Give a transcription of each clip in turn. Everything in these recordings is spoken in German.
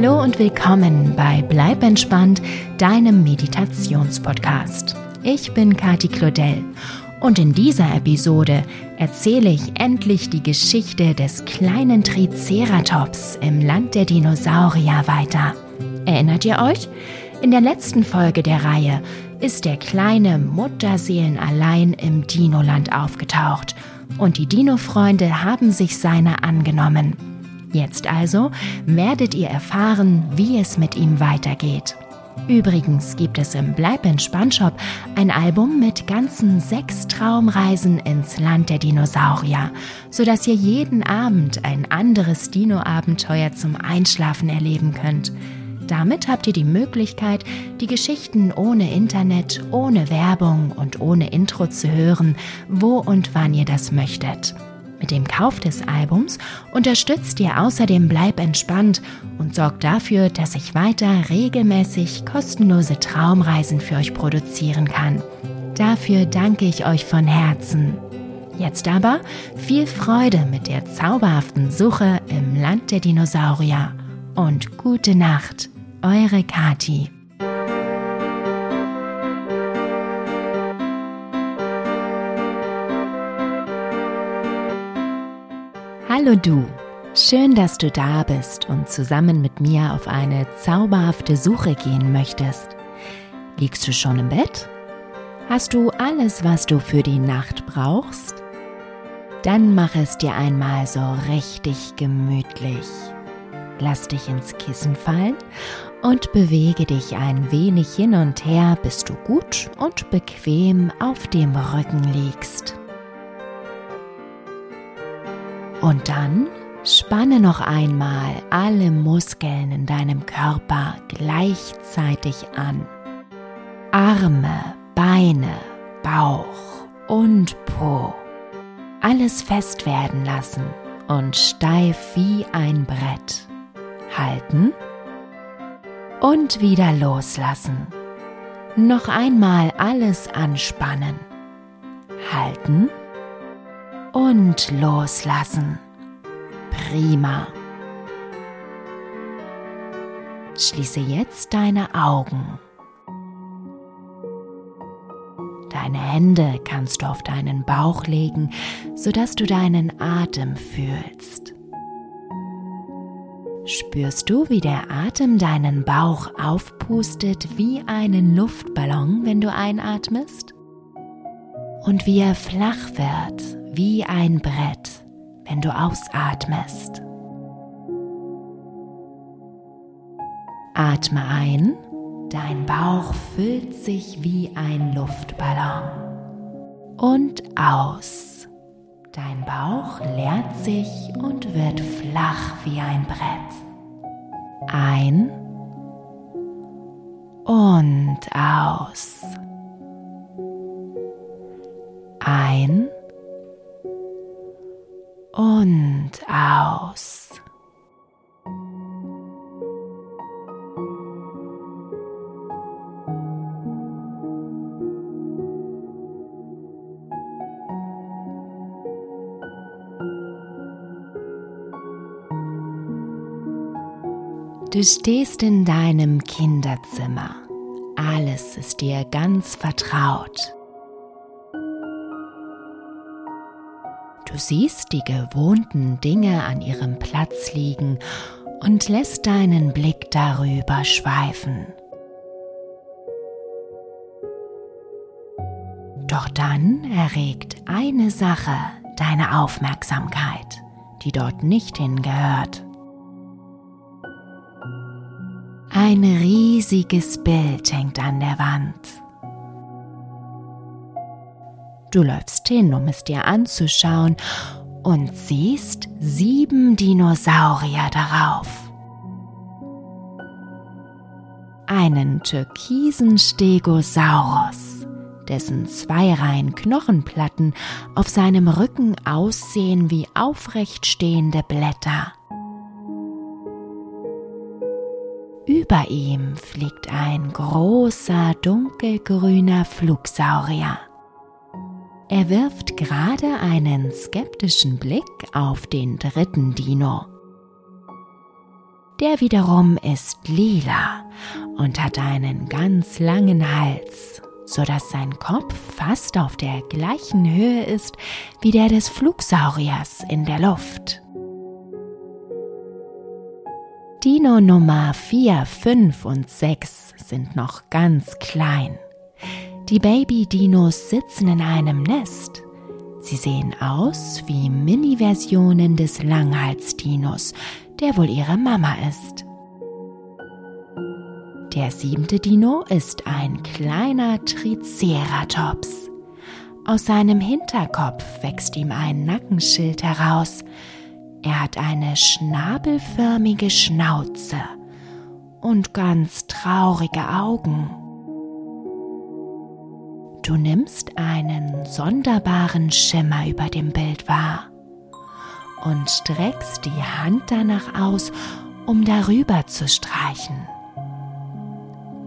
Hallo und willkommen bei Bleib entspannt, deinem Meditationspodcast. Ich bin Kati Claudel und in dieser Episode erzähle ich endlich die Geschichte des kleinen Triceratops im Land der Dinosaurier weiter. Erinnert ihr euch? In der letzten Folge der Reihe ist der kleine Mutterseelen allein im Dinoland aufgetaucht und die Dino-Freunde haben sich seiner angenommen. Jetzt also werdet ihr erfahren, wie es mit ihm weitergeht. Übrigens gibt es im Bleib entspannt Shop ein Album mit ganzen sechs Traumreisen ins Land der Dinosaurier, sodass ihr jeden Abend ein anderes Dino-Abenteuer zum Einschlafen erleben könnt. Damit habt ihr die Möglichkeit, die Geschichten ohne Internet, ohne Werbung und ohne Intro zu hören, wo und wann ihr das möchtet. Mit dem Kauf des Albums unterstützt ihr außerdem Bleib entspannt und sorgt dafür, dass ich weiter regelmäßig kostenlose Traumreisen für euch produzieren kann. Dafür danke ich euch von Herzen. Jetzt aber viel Freude mit der zauberhaften Suche im Land der Dinosaurier und gute Nacht, eure Kati. Hallo du, schön, dass du da bist und zusammen mit mir auf eine zauberhafte Suche gehen möchtest. Liegst du schon im Bett? Hast du alles, was du für die Nacht brauchst? Dann mach es dir einmal so richtig gemütlich. Lass dich ins Kissen fallen und bewege dich ein wenig hin und her, bis du gut und bequem auf dem Rücken liegst. Und dann spanne noch einmal alle Muskeln in deinem Körper gleichzeitig an. Arme, Beine, Bauch und Po. Alles fest werden lassen und steif wie ein Brett. Halten und wieder loslassen. Noch einmal alles anspannen. Halten und loslassen. Prima. Schließe jetzt deine Augen. Deine Hände kannst du auf deinen Bauch legen, sodass du deinen Atem fühlst. Spürst du, wie der Atem deinen Bauch aufpustet wie einen Luftballon, wenn du einatmest? Und wie er flach wird, wie ein Brett, wenn du ausatmest. Atme ein, dein Bauch füllt sich wie ein Luftballon. Und aus, dein Bauch leert sich und wird flach wie ein Brett. Ein und aus. Ein und aus. Du stehst in deinem Kinderzimmer. Alles ist dir ganz vertraut. Du siehst die gewohnten Dinge an ihrem Platz liegen und lässt deinen Blick darüber schweifen. Doch dann erregt eine Sache deine Aufmerksamkeit, die dort nicht hingehört. Ein riesiges Bild hängt an der Wand. Du läufst hin, um es dir anzuschauen und siehst sieben Dinosaurier darauf. Einen türkisen Stegosaurus, dessen zwei Reihen Knochenplatten auf seinem Rücken aussehen wie aufrecht stehende Blätter. Über ihm fliegt ein großer dunkelgrüner Flugsaurier. Er wirft gerade einen skeptischen Blick auf den dritten Dino. Der wiederum ist lila und hat einen ganz langen Hals, so dass sein Kopf fast auf der gleichen Höhe ist wie der des Flugsauriers in der Luft. Dino Nummer 4, 5 und 6 sind noch ganz klein. Die Baby-Dinos sitzen in einem Nest. Sie sehen aus wie Mini-Versionen des Langhals-Dinos, der wohl ihre Mama ist. Der siebte Dino ist ein kleiner Triceratops. Aus seinem Hinterkopf wächst ihm ein Nackenschild heraus. Er hat eine schnabelförmige Schnauze und ganz traurige Augen. Du nimmst einen sonderbaren Schimmer über dem Bild wahr und streckst die Hand danach aus, um darüber zu streichen.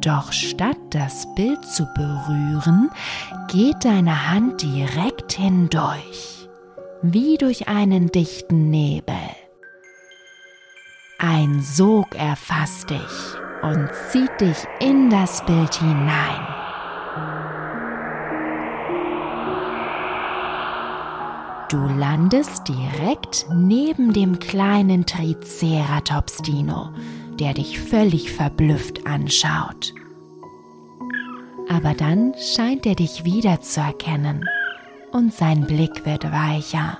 Doch statt das Bild zu berühren, geht deine Hand direkt hindurch, wie durch einen dichten Nebel. Ein Sog erfasst dich und zieht dich in das Bild hinein. Du landest direkt neben dem kleinen Triceratops-Dino, der dich völlig verblüfft anschaut. Aber dann scheint er dich wiederzuerkennen und sein Blick wird weicher.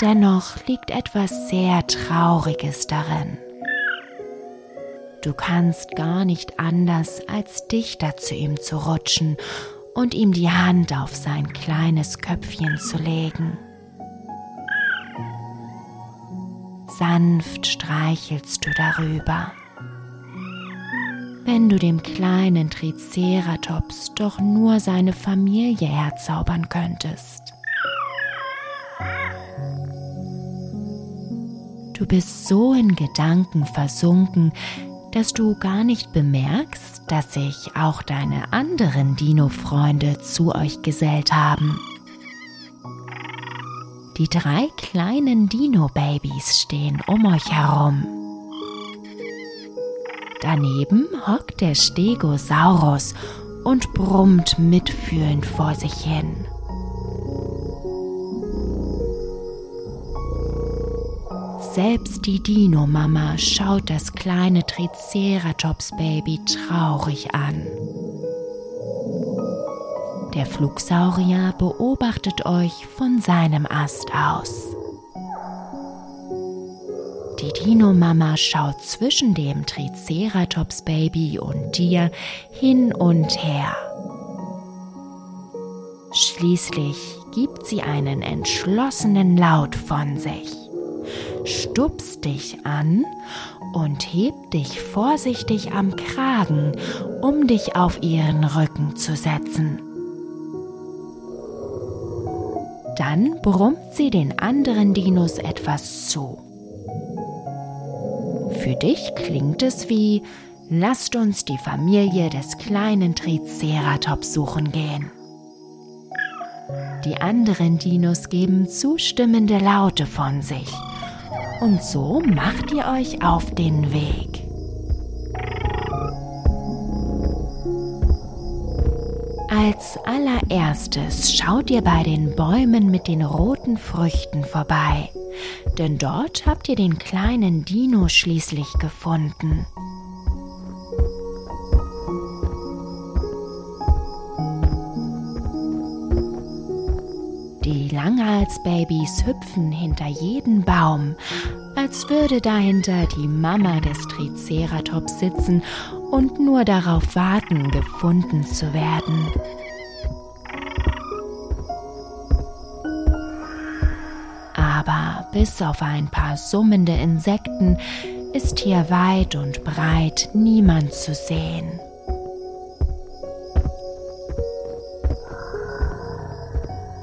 Dennoch liegt etwas sehr Trauriges darin. Du kannst gar nicht anders, als dichter zu ihm zu rutschen und ihm die Hand auf sein kleines Köpfchen zu legen. Sanft streichelst du darüber. Wenn du dem kleinen Triceratops doch nur seine Familie herzaubern könntest. Du bist so in Gedanken versunken, dass du gar nicht bemerkst, dass sich auch deine anderen Dino-Freunde zu euch gesellt haben. Die drei kleinen Dino-Babys stehen um euch herum. Daneben hockt der Stegosaurus und brummt mitfühlend vor sich hin. Selbst die Dino-Mama schaut das kleine Triceratops-Baby traurig an. Der Flugsaurier beobachtet euch von seinem Ast aus. Die Dino-Mama schaut zwischen dem Triceratops-Baby und dir hin und her. Schließlich gibt sie einen entschlossenen Laut von sich, stupst dich an und hebt dich vorsichtig am Kragen, um dich auf ihren Rücken zu setzen. Dann brummt sie den anderen Dinos etwas zu. Für dich klingt es wie, lasst uns die Familie des kleinen Triceratops suchen gehen. Die anderen Dinos geben zustimmende Laute von sich. Und so macht ihr euch auf den Weg. Als allererstes schaut ihr bei den Bäumen mit den roten Früchten vorbei, denn dort habt ihr den kleinen Dino schließlich gefunden. Die Langhalsbabys hüpfen hinter jeden Baum, als würde dahinter die Mama des Triceratops sitzen und nur darauf warten, gefunden zu werden. Aber bis auf ein paar summende Insekten ist hier weit und breit niemand zu sehen.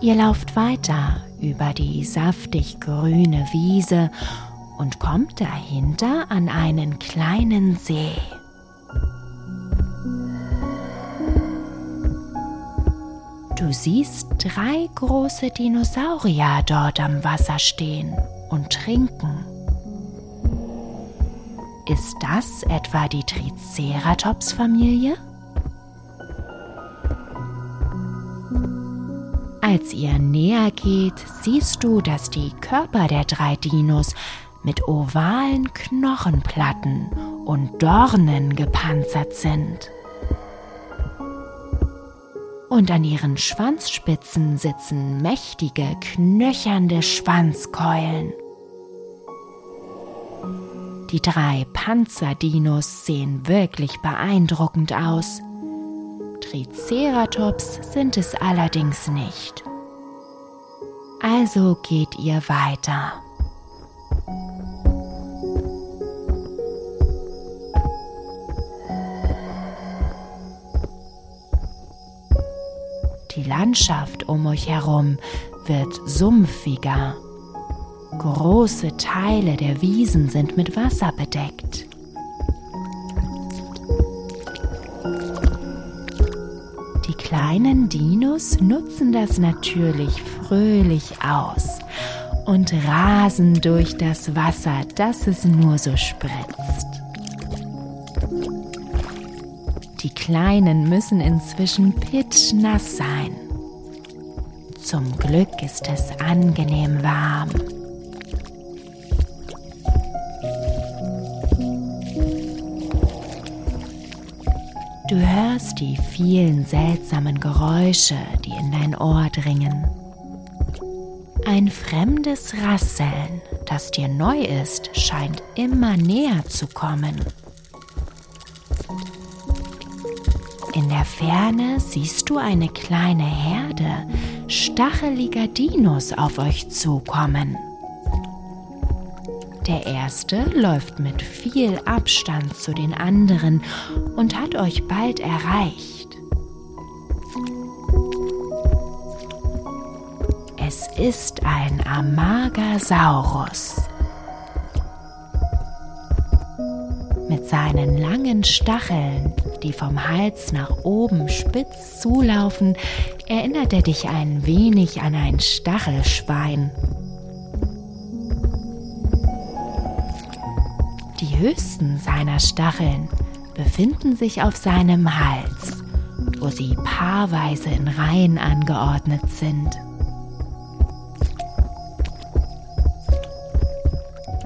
Ihr lauft weiter über die saftig grüne Wiese und kommt dahinter an einen kleinen See. Du siehst drei große Dinosaurier dort am Wasser stehen und trinken. Ist das etwa die Triceratops-Familie? Als ihr näher geht, siehst du, dass die Körper der drei Dinos mit ovalen Knochenplatten und Dornen gepanzert sind. Und an ihren Schwanzspitzen sitzen mächtige, knöchernde Schwanzkeulen. Die drei Panzerdinos sehen wirklich beeindruckend aus. Triceratops sind es allerdings nicht. Also geht ihr weiter. Die Landschaft um euch herum wird sumpfiger. Große Teile der Wiesen sind mit Wasser bedeckt. Die kleinen Dinos nutzen das natürlich fröhlich aus und rasen durch das Wasser, das es nur so spritzt. Die Kleinen müssen inzwischen pitschnass sein. Zum Glück ist es angenehm warm. Du hörst die vielen seltsamen Geräusche, die in dein Ohr dringen. Ein fremdes Rasseln, das dir neu ist, scheint immer näher zu kommen. In der Ferne siehst du eine kleine Herde stacheliger Dinos auf euch zukommen. Der erste läuft mit viel Abstand zu den anderen und hat euch bald erreicht. Es ist ein Amagasaurus. Mit seinen langen Stacheln, die vom Hals nach oben spitz zulaufen, erinnert er dich ein wenig an ein Stachelschwein. Die höchsten seiner Stacheln befinden sich auf seinem Hals, wo sie paarweise in Reihen angeordnet sind.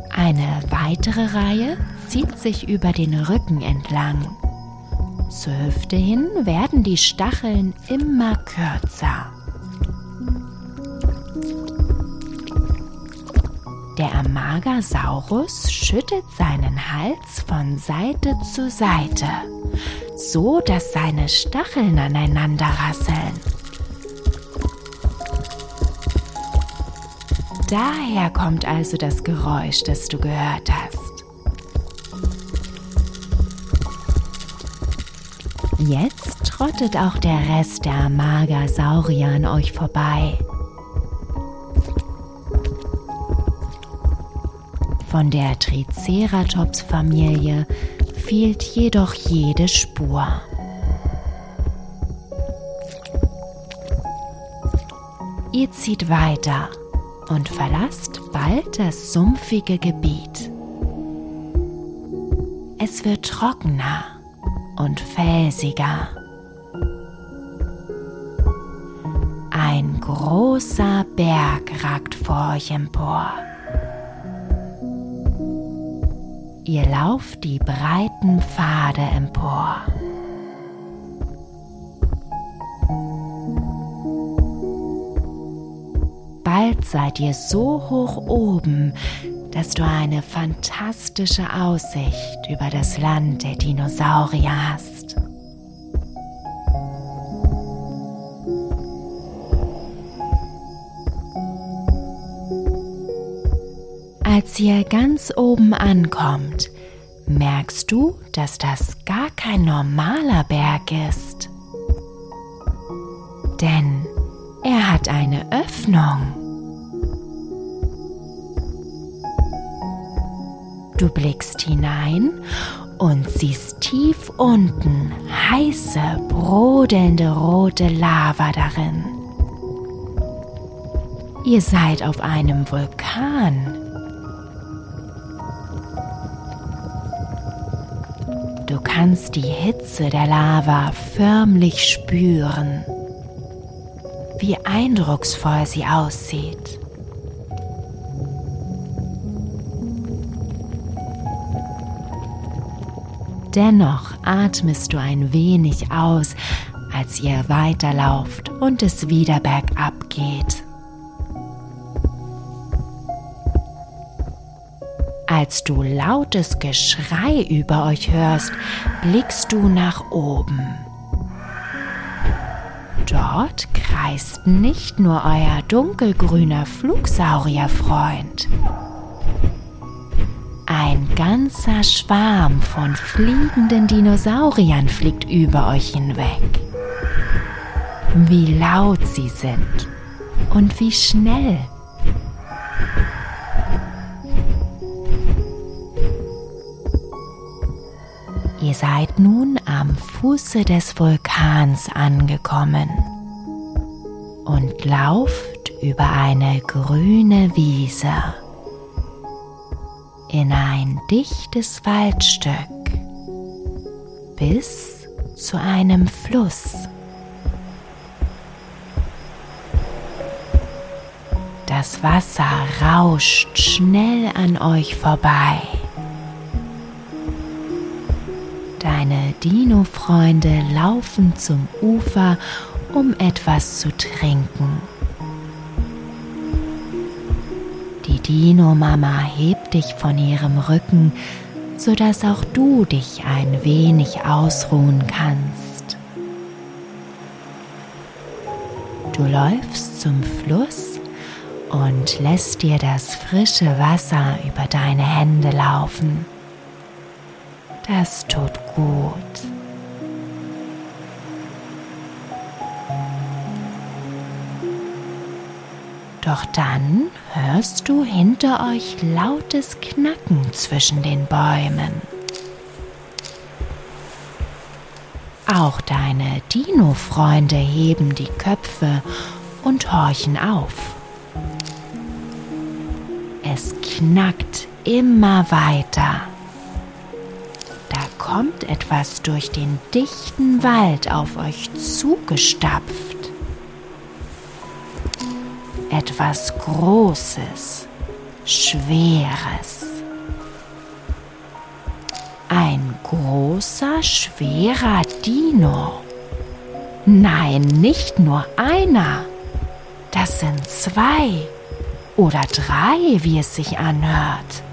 Eine weitere Reihe zieht sich über den Rücken entlang. Zur Hüfte hin werden die Stacheln immer kürzer. Der Amagasaurus schüttet seinen Hals von Seite zu Seite, so dass seine Stacheln aneinander rasseln. Daher kommt also das Geräusch, das du gehört hast. Jetzt trottet auch der Rest der Amagasaurier an euch vorbei. Von der Triceratops-Familie fehlt jedoch jede Spur. Ihr zieht weiter und verlasst bald das sumpfige Gebiet. Es wird trockener und felsiger. Ein großer Berg ragt vor euch empor. Ihr lauft die breiten Pfade empor. Bald seid ihr so hoch oben, dass du eine fantastische Aussicht über das Land der Dinosaurier hast. Als ihr ganz oben ankommt, merkst du, dass das gar kein normaler Berg ist. Denn er hat eine Öffnung. Du blickst hinein und siehst tief unten heiße, brodelnde rote Lava darin. Ihr seid auf einem Vulkan. Kannst die Hitze der Lava förmlich spüren, wie eindrucksvoll sie aussieht. Dennoch atmest du ein wenig aus, als ihr weiterlauft und es wieder bergab geht. Als du lautes Geschrei über euch hörst, blickst du nach oben. Dort kreist nicht nur euer dunkelgrüner Flugsaurierfreund. Ein ganzer Schwarm von fliegenden Dinosauriern fliegt über euch hinweg. Wie laut sie sind und wie schnell. Ihr seid nun am Fuße des Vulkans angekommen und lauft über eine grüne Wiese in ein dichtes Waldstück bis zu einem Fluss. Das Wasser rauscht schnell an euch vorbei. Dino-Freunde laufen zum Ufer, um etwas zu trinken. Dino-Mama hebt dich von ihrem Rücken, sodass auch du dich ein wenig ausruhen kannst. Du läufst zum Fluss und lässt dir das frische Wasser über deine Hände laufen. Das tut gut. Doch dann hörst du hinter euch lautes Knacken zwischen den Bäumen. Auch deine Dino-Freunde heben die Köpfe und horchen auf. Es knackt immer weiter. Etwas durch den dichten Wald auf euch zugestapft etwas Großes, Schweres. Ein großer, schwerer Dino. Nein, nicht nur einer. Das sind zwei oder drei, wie es sich anhört.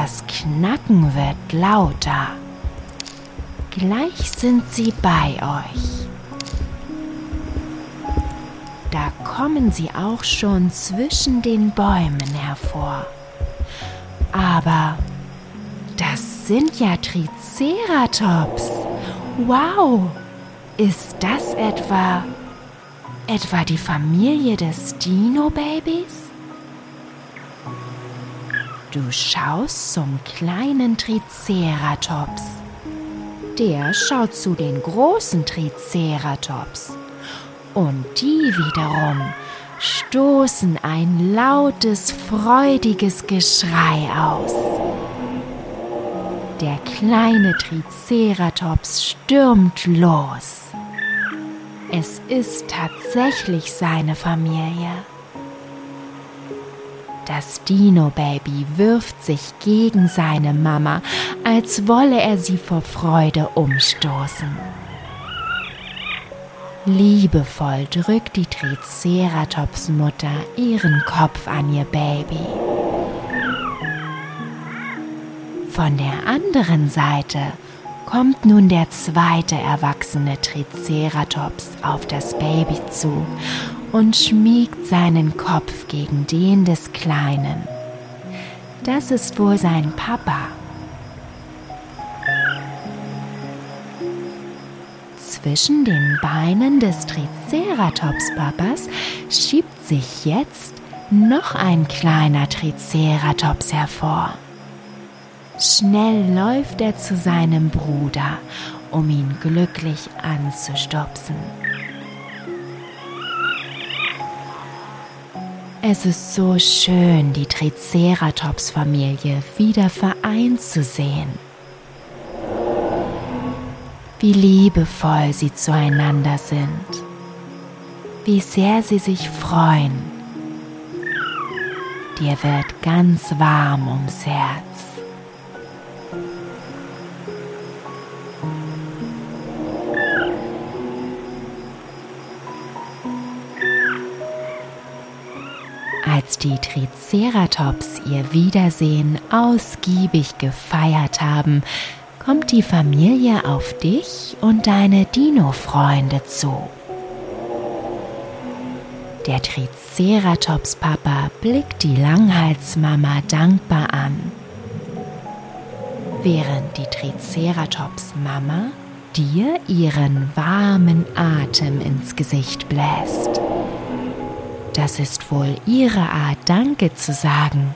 Das Knacken wird lauter. Gleich sind sie bei euch. Da kommen sie auch schon zwischen den Bäumen hervor. Aber das sind ja Triceratops. Wow! Ist das etwa etwa die Familie des Dino-Babys? Du schaust zum kleinen Triceratops. Der schaut zu den großen Triceratops. Und die wiederum stoßen ein lautes, freudiges Geschrei aus. Der kleine Triceratops stürmt los. Es ist tatsächlich seine Familie. Das Dino-Baby wirft sich gegen seine Mama, als wolle er sie vor Freude umstoßen. Liebevoll drückt die Triceratops-Mutter ihren Kopf an ihr Baby. Von der anderen Seite kommt nun der zweite erwachsene Triceratops auf das Baby zu und schmiegt seinen Kopf gegen den des Kleinen. Das ist wohl sein Papa. Zwischen den Beinen des Triceratops-Papas schiebt sich jetzt noch ein kleiner Triceratops hervor. Schnell läuft er zu seinem Bruder, um ihn glücklich anzustupsen. Es ist so schön, die Triceratops-Familie wieder vereint zu sehen. Wie liebevoll sie zueinander sind. Wie sehr sie sich freuen. Dir wird ganz warm ums Herz. Die Triceratops ihr Wiedersehen ausgiebig gefeiert haben, kommt die Familie auf dich und deine Dino-Freunde zu. Der Triceratops-Papa blickt die Langhalsmama dankbar an, während die Triceratops-Mama dir ihren warmen Atem ins Gesicht bläst. Das ist wohl ihre Art, Danke zu sagen.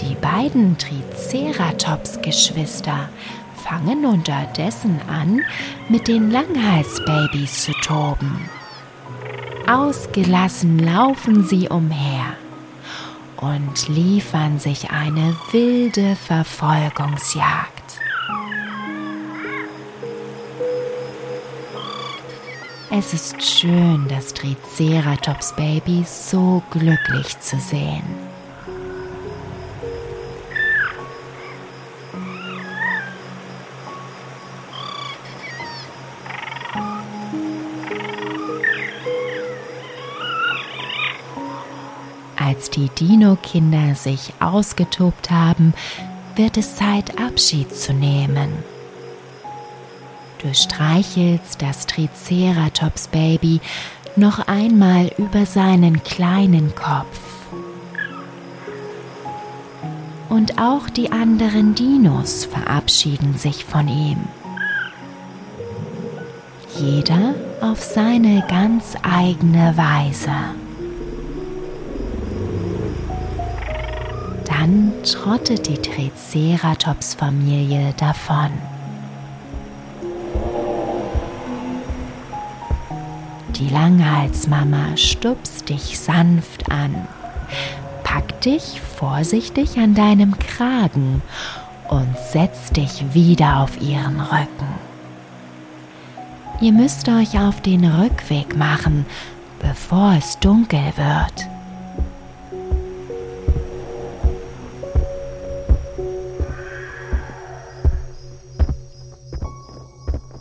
Die beiden Triceratops-Geschwister fangen unterdessen an, mit den Langhalsbabys zu toben. Ausgelassen laufen sie umher und liefern sich eine wilde Verfolgungsjagd. Es ist schön, das Triceratops-Baby so glücklich zu sehen. Als die Dino-Kinder sich ausgetobt haben, wird es Zeit, Abschied zu nehmen. Du streichelst das Triceratops-Baby noch einmal über seinen kleinen Kopf. Und auch die anderen Dinos verabschieden sich von ihm. Jeder auf seine ganz eigene Weise. Dann trottet die Triceratops-Familie davon. Die Langhalsmama stupst dich sanft an, packt dich vorsichtig an deinem Kragen und setzt dich wieder auf ihren Rücken. Ihr müsst euch auf den Rückweg machen, bevor es dunkel wird.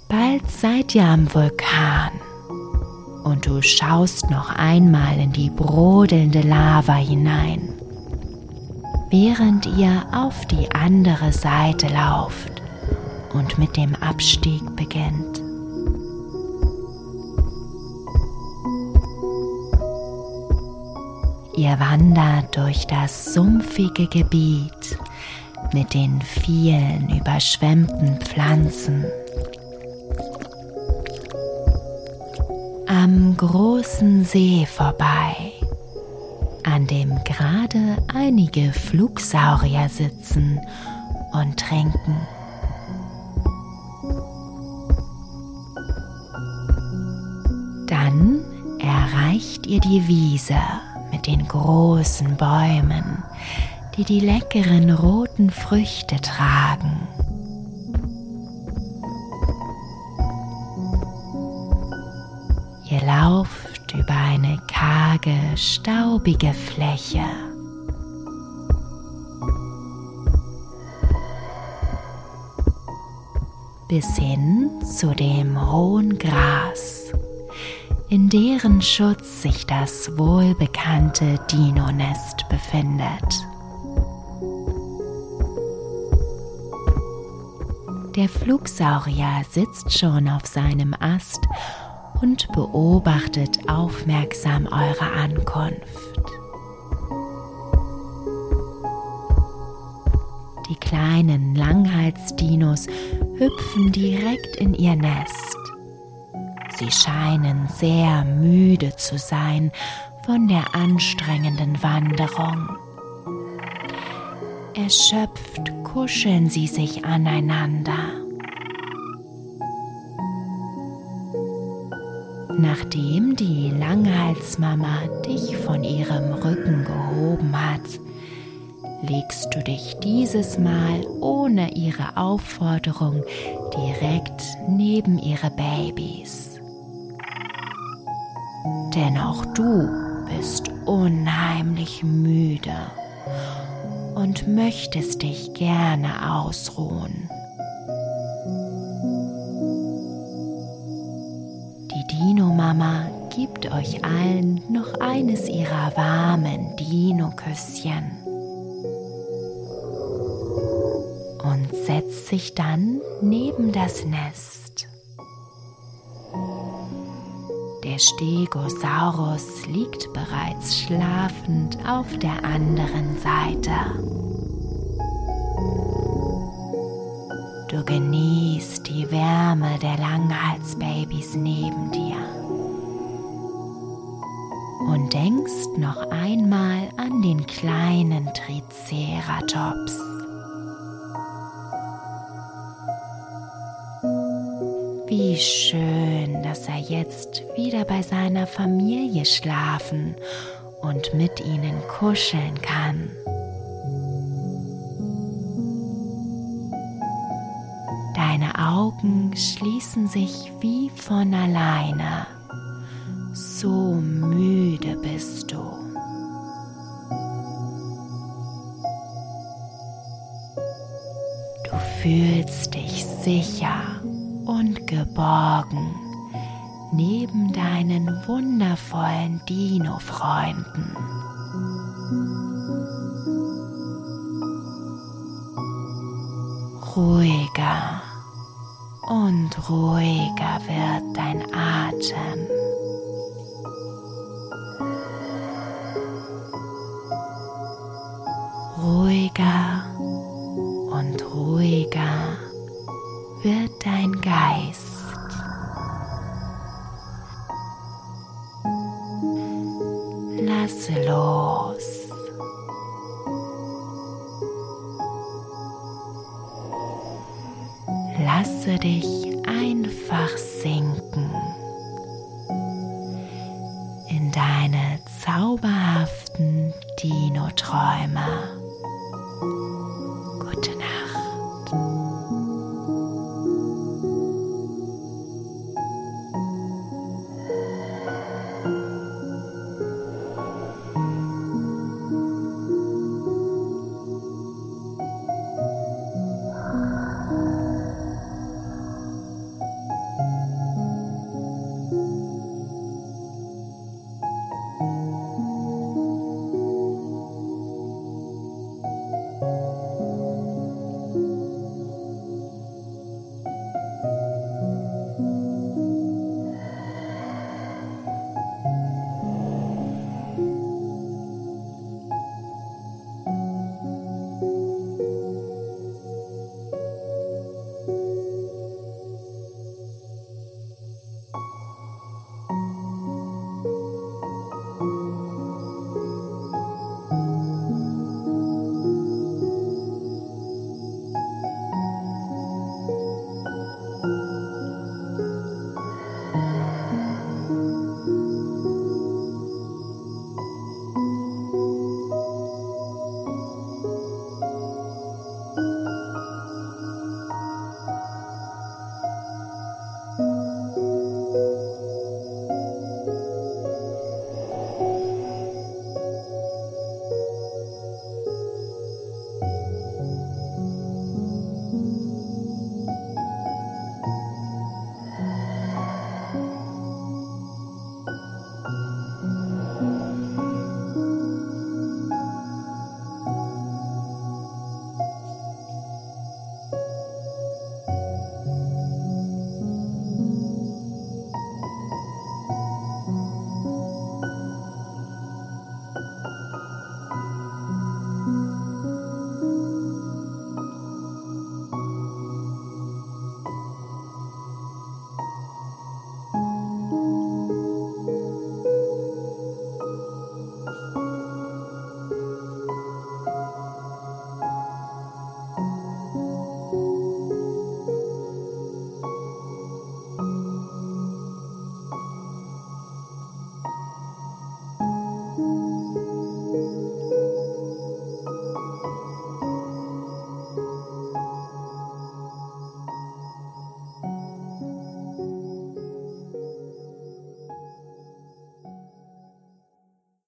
Bald seid ihr am Vulkan und du schaust noch einmal in die brodelnde Lava hinein, während ihr auf die andere Seite lauft und mit dem Abstieg beginnt. Ihr wandert durch das sumpfige Gebiet mit den vielen überschwemmten Pflanzen am großen See vorbei, an dem gerade einige Flugsaurier sitzen und trinken. Dann erreicht ihr die Wiese mit den großen Bäumen, die die leckeren roten Früchte tragen. Ihr lauft über eine karge, staubige Fläche. bis hin zu dem hohen Gras, in deren Schutz sich das wohlbekannte Dino-Nest befindet. Der Flugsaurier sitzt schon auf seinem Ast und beobachtet aufmerksam eure Ankunft. Die kleinen Langhalsdinos hüpfen direkt in ihr Nest. Sie scheinen sehr müde zu sein von der anstrengenden Wanderung. Erschöpft kuscheln sie sich aneinander. Nachdem die Langhalsmama dich von ihrem Rücken gehoben hat, legst du dich dieses Mal ohne ihre Aufforderung direkt neben ihre Babys. Denn auch du bist unheimlich müde und möchtest dich gerne ausruhen. Dino-Mama gibt euch allen noch eines ihrer warmen Dino-Küsschen und setzt sich dann neben das Nest. Der Stegosaurus liegt bereits schlafend auf der anderen Seite. Du genießt die Wärme der Langhalsbabys neben dir und denkst noch einmal an den kleinen Triceratops. Wie schön, dass er jetzt wieder bei seiner Familie schlafen und mit ihnen kuscheln kann. Augen schließen sich wie von alleine. So müde bist du. Du fühlst dich sicher und geborgen neben deinen wundervollen Dino-Freunden. Ruhiger und ruhiger wird dein Atem. Einfach sinken in deine zauberhaften Dino-Träume.